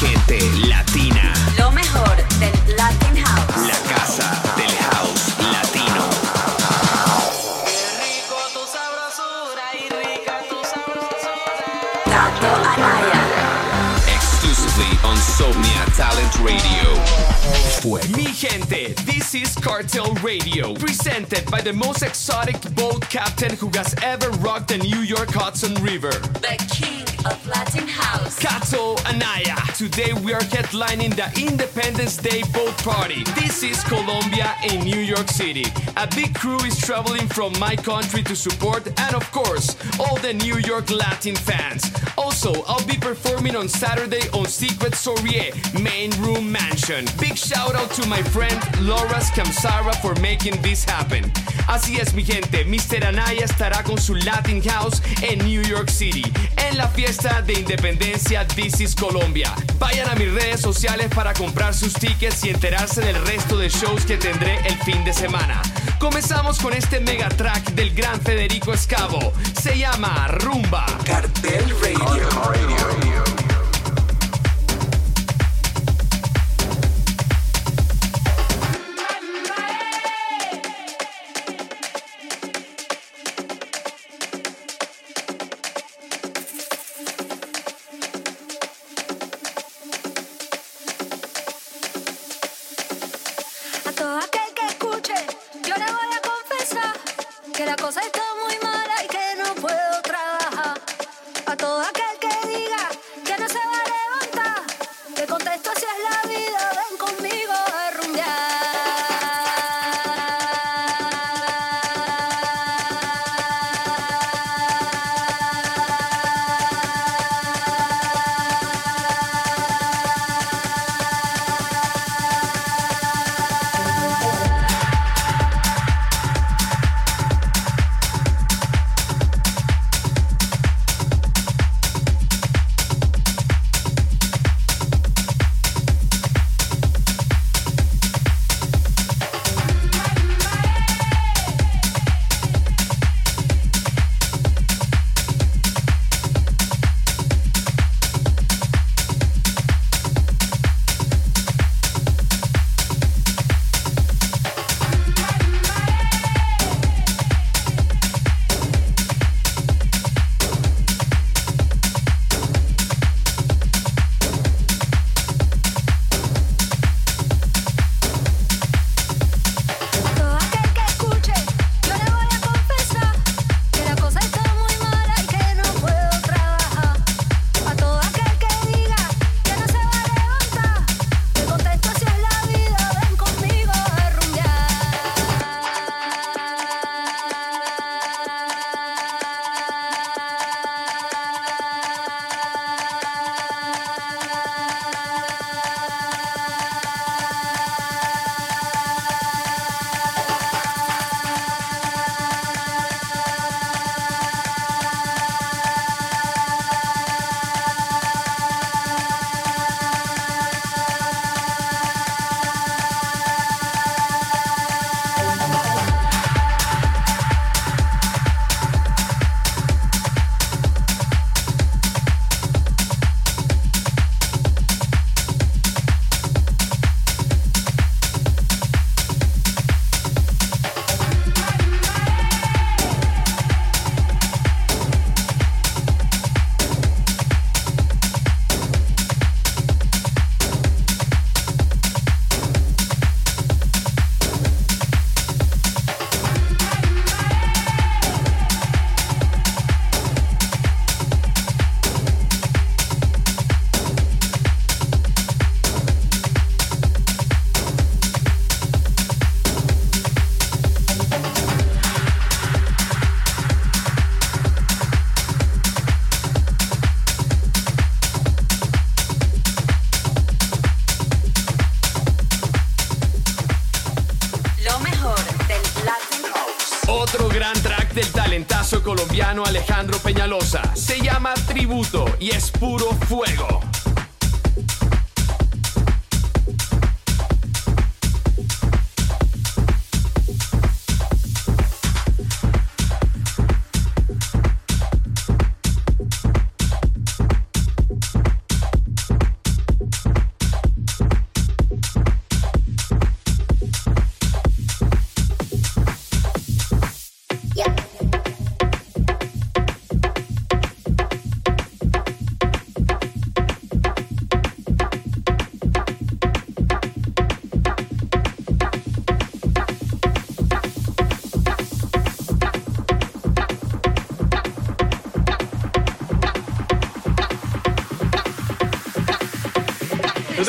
Gente latina. Lo mejor del Latin House. La casa del house latino. Gato Amaya. Exclusively on Somnia Talent Radio. Fuego. Mi gente, this is Cartel Radio, presented by the most exotic boat captain who has ever rocked the New York Hudson River. The king of Latin House. Kato Anaya. Today we are headlining the Independence Day boat party. This is Colombia in New York City. A big crew is traveling from my country to support and of course all the New York Latin fans. Also, I'll be performing on Saturday on Secret Soirée Main Room Mansion. Big shout out to my friend Laura Scamsara for making this happen. Así es mi gente, Mr. Anaya estará con su Latin House en New York City en la fiesta de independencia This is Colombia. Vayan a mis redes sociales para comprar sus tickets y enterarse del resto de shows que tendré el fin de semana. Comenzamos con este mega track del gran Federico Escavo. Se llama Rumba. Cartel Radio.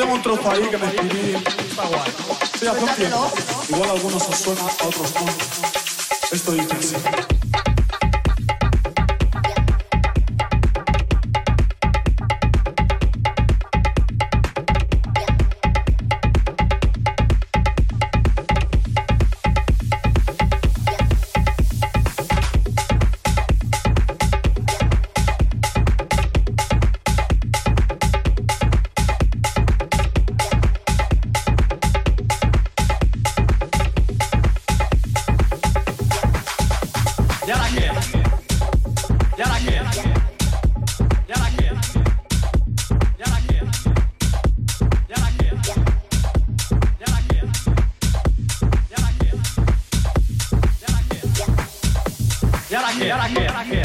tengo otro país que me escribí Sí. Igual algunos os suena, a otros no. Esto dice así. Get, get, get, get.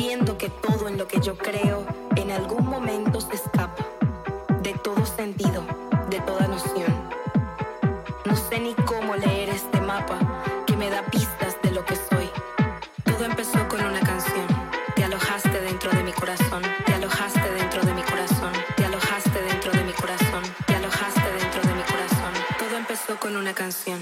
Entiendo que todo en lo que yo creo en algún momento se escapa de todo sentido, de toda noción. No sé ni cómo leer este mapa que me da pistas de lo que soy. Todo empezó con una canción. Te alojaste dentro de mi corazón. Te alojaste dentro de mi corazón. Te alojaste dentro de mi corazón. Te alojaste dentro de mi corazón. Todo empezó con una canción.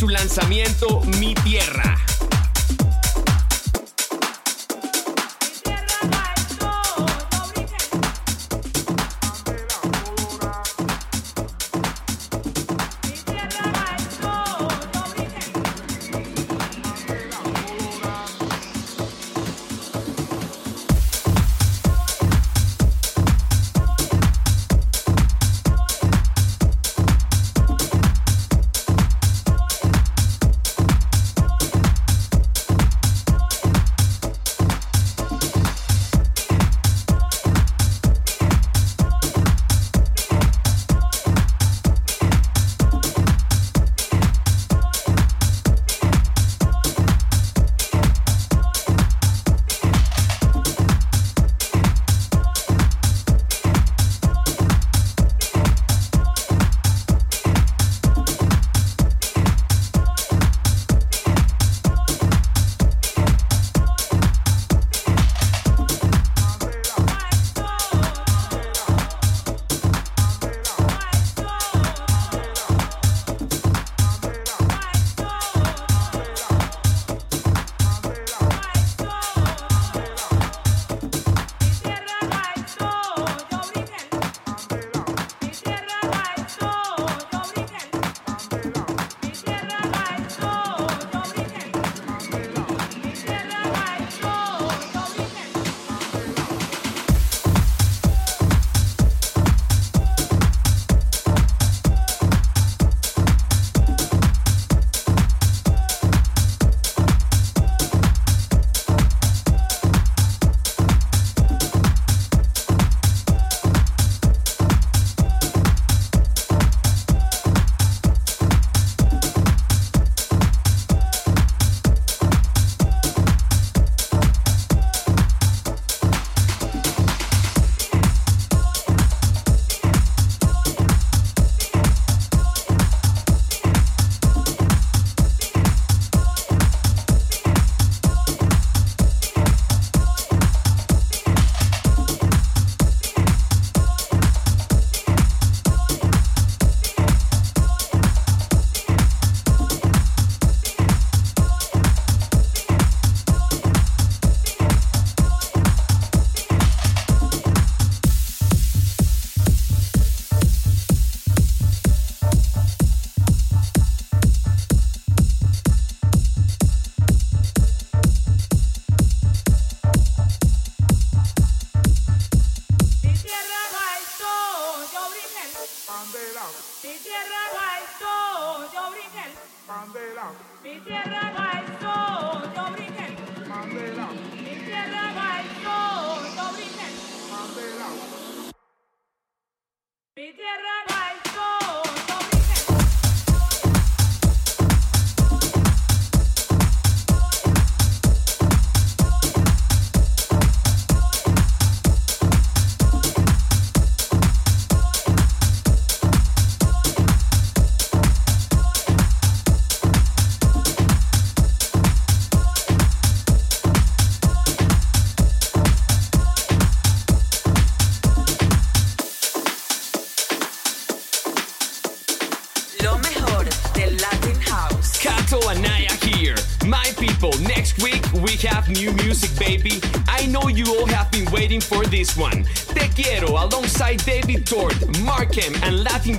Su lanzamiento Mi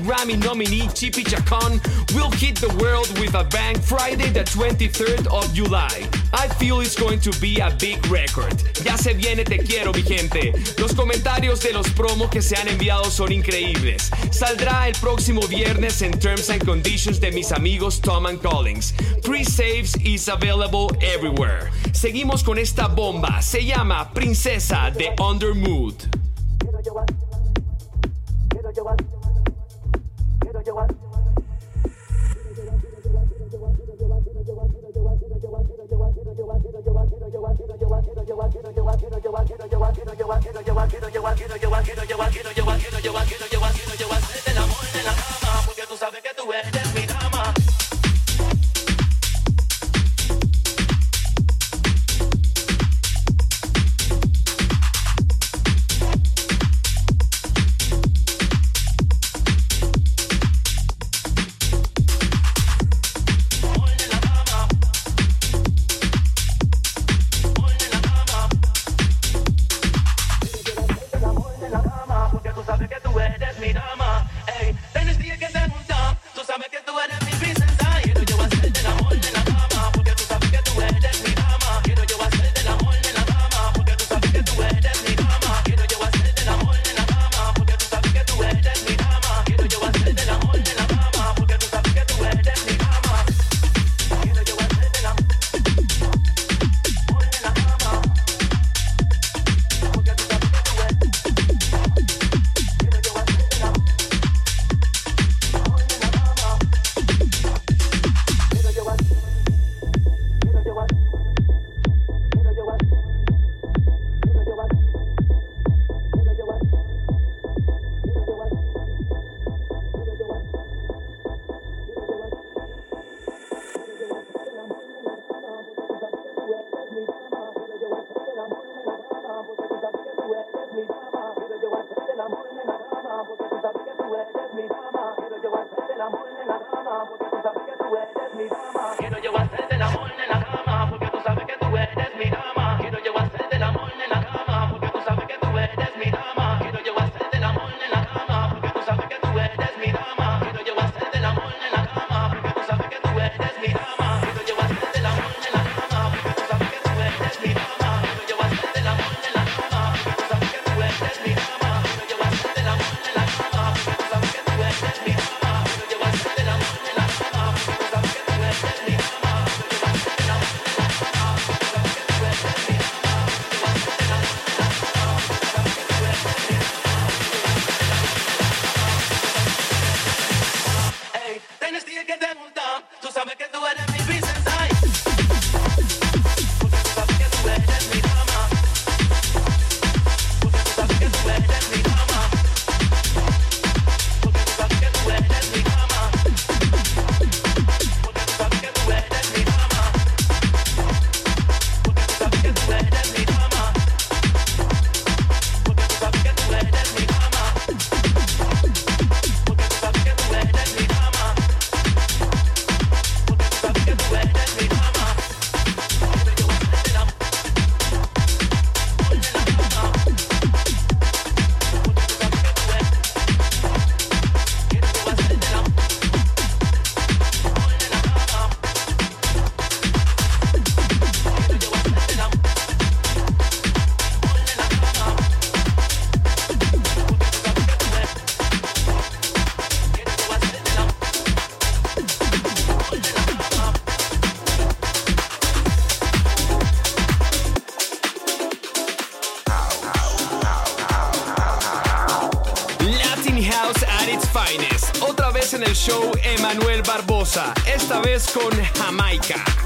Grammy nominee Chippy Chacon, will hit the world with a bang Friday, the 23rd of July. I feel it's going to be a big record. Ya se viene Te Quiero, mi gente. Los comentarios de los promos que se han enviado son increíbles. Saldrá el próximo viernes en Terms and Conditions de mis amigos Tom and Collins. Pre-saves is available everywhere. Seguimos con esta bomba. Se llama Princesa de Undermood. Porque tú sabes que show Emanuel Barbosa, esta vez con Jamaica.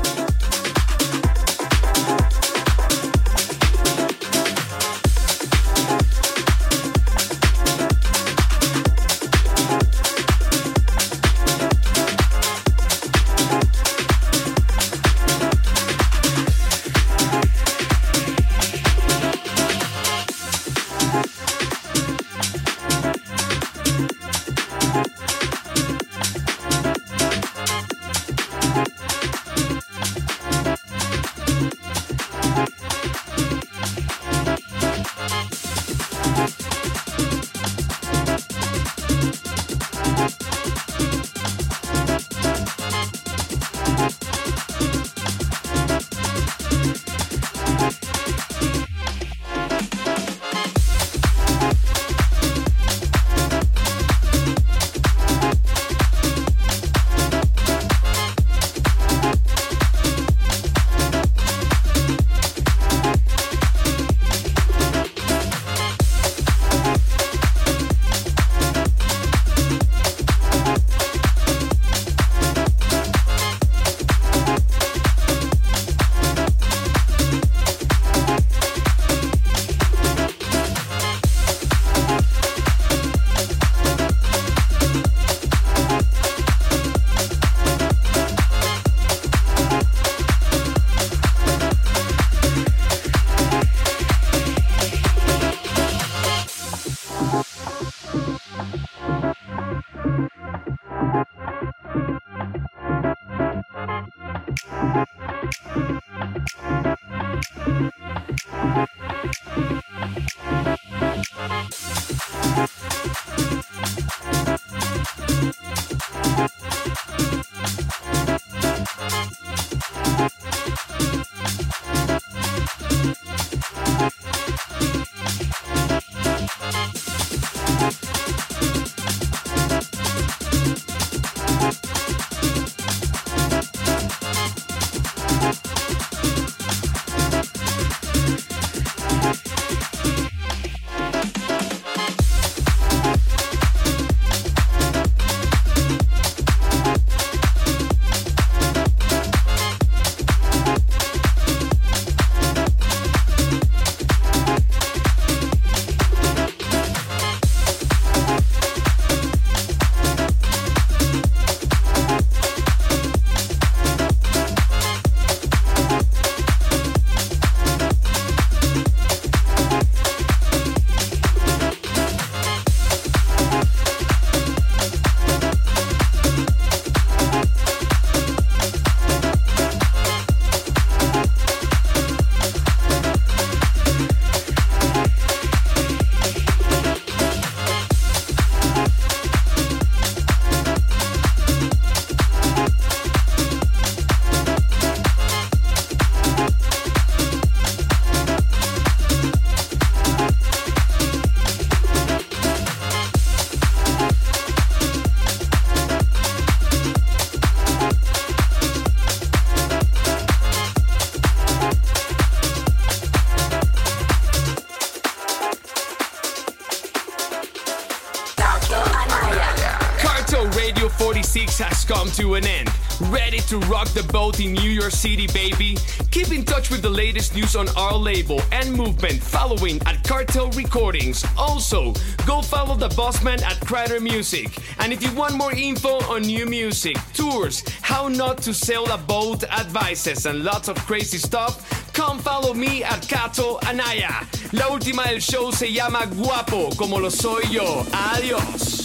To an end. Ready to rock the boat in New York City, baby? Keep in touch with the latest news on our label and movement following at Cartel Recordings. Also, go follow the bossman at Crider Music. And if you want more info on new music, tours, how not to sail a boat, advices, and lots of crazy stuff, come follow me at Cato Anaya. La última del show se llama Guapo, como lo soy yo. Adiós.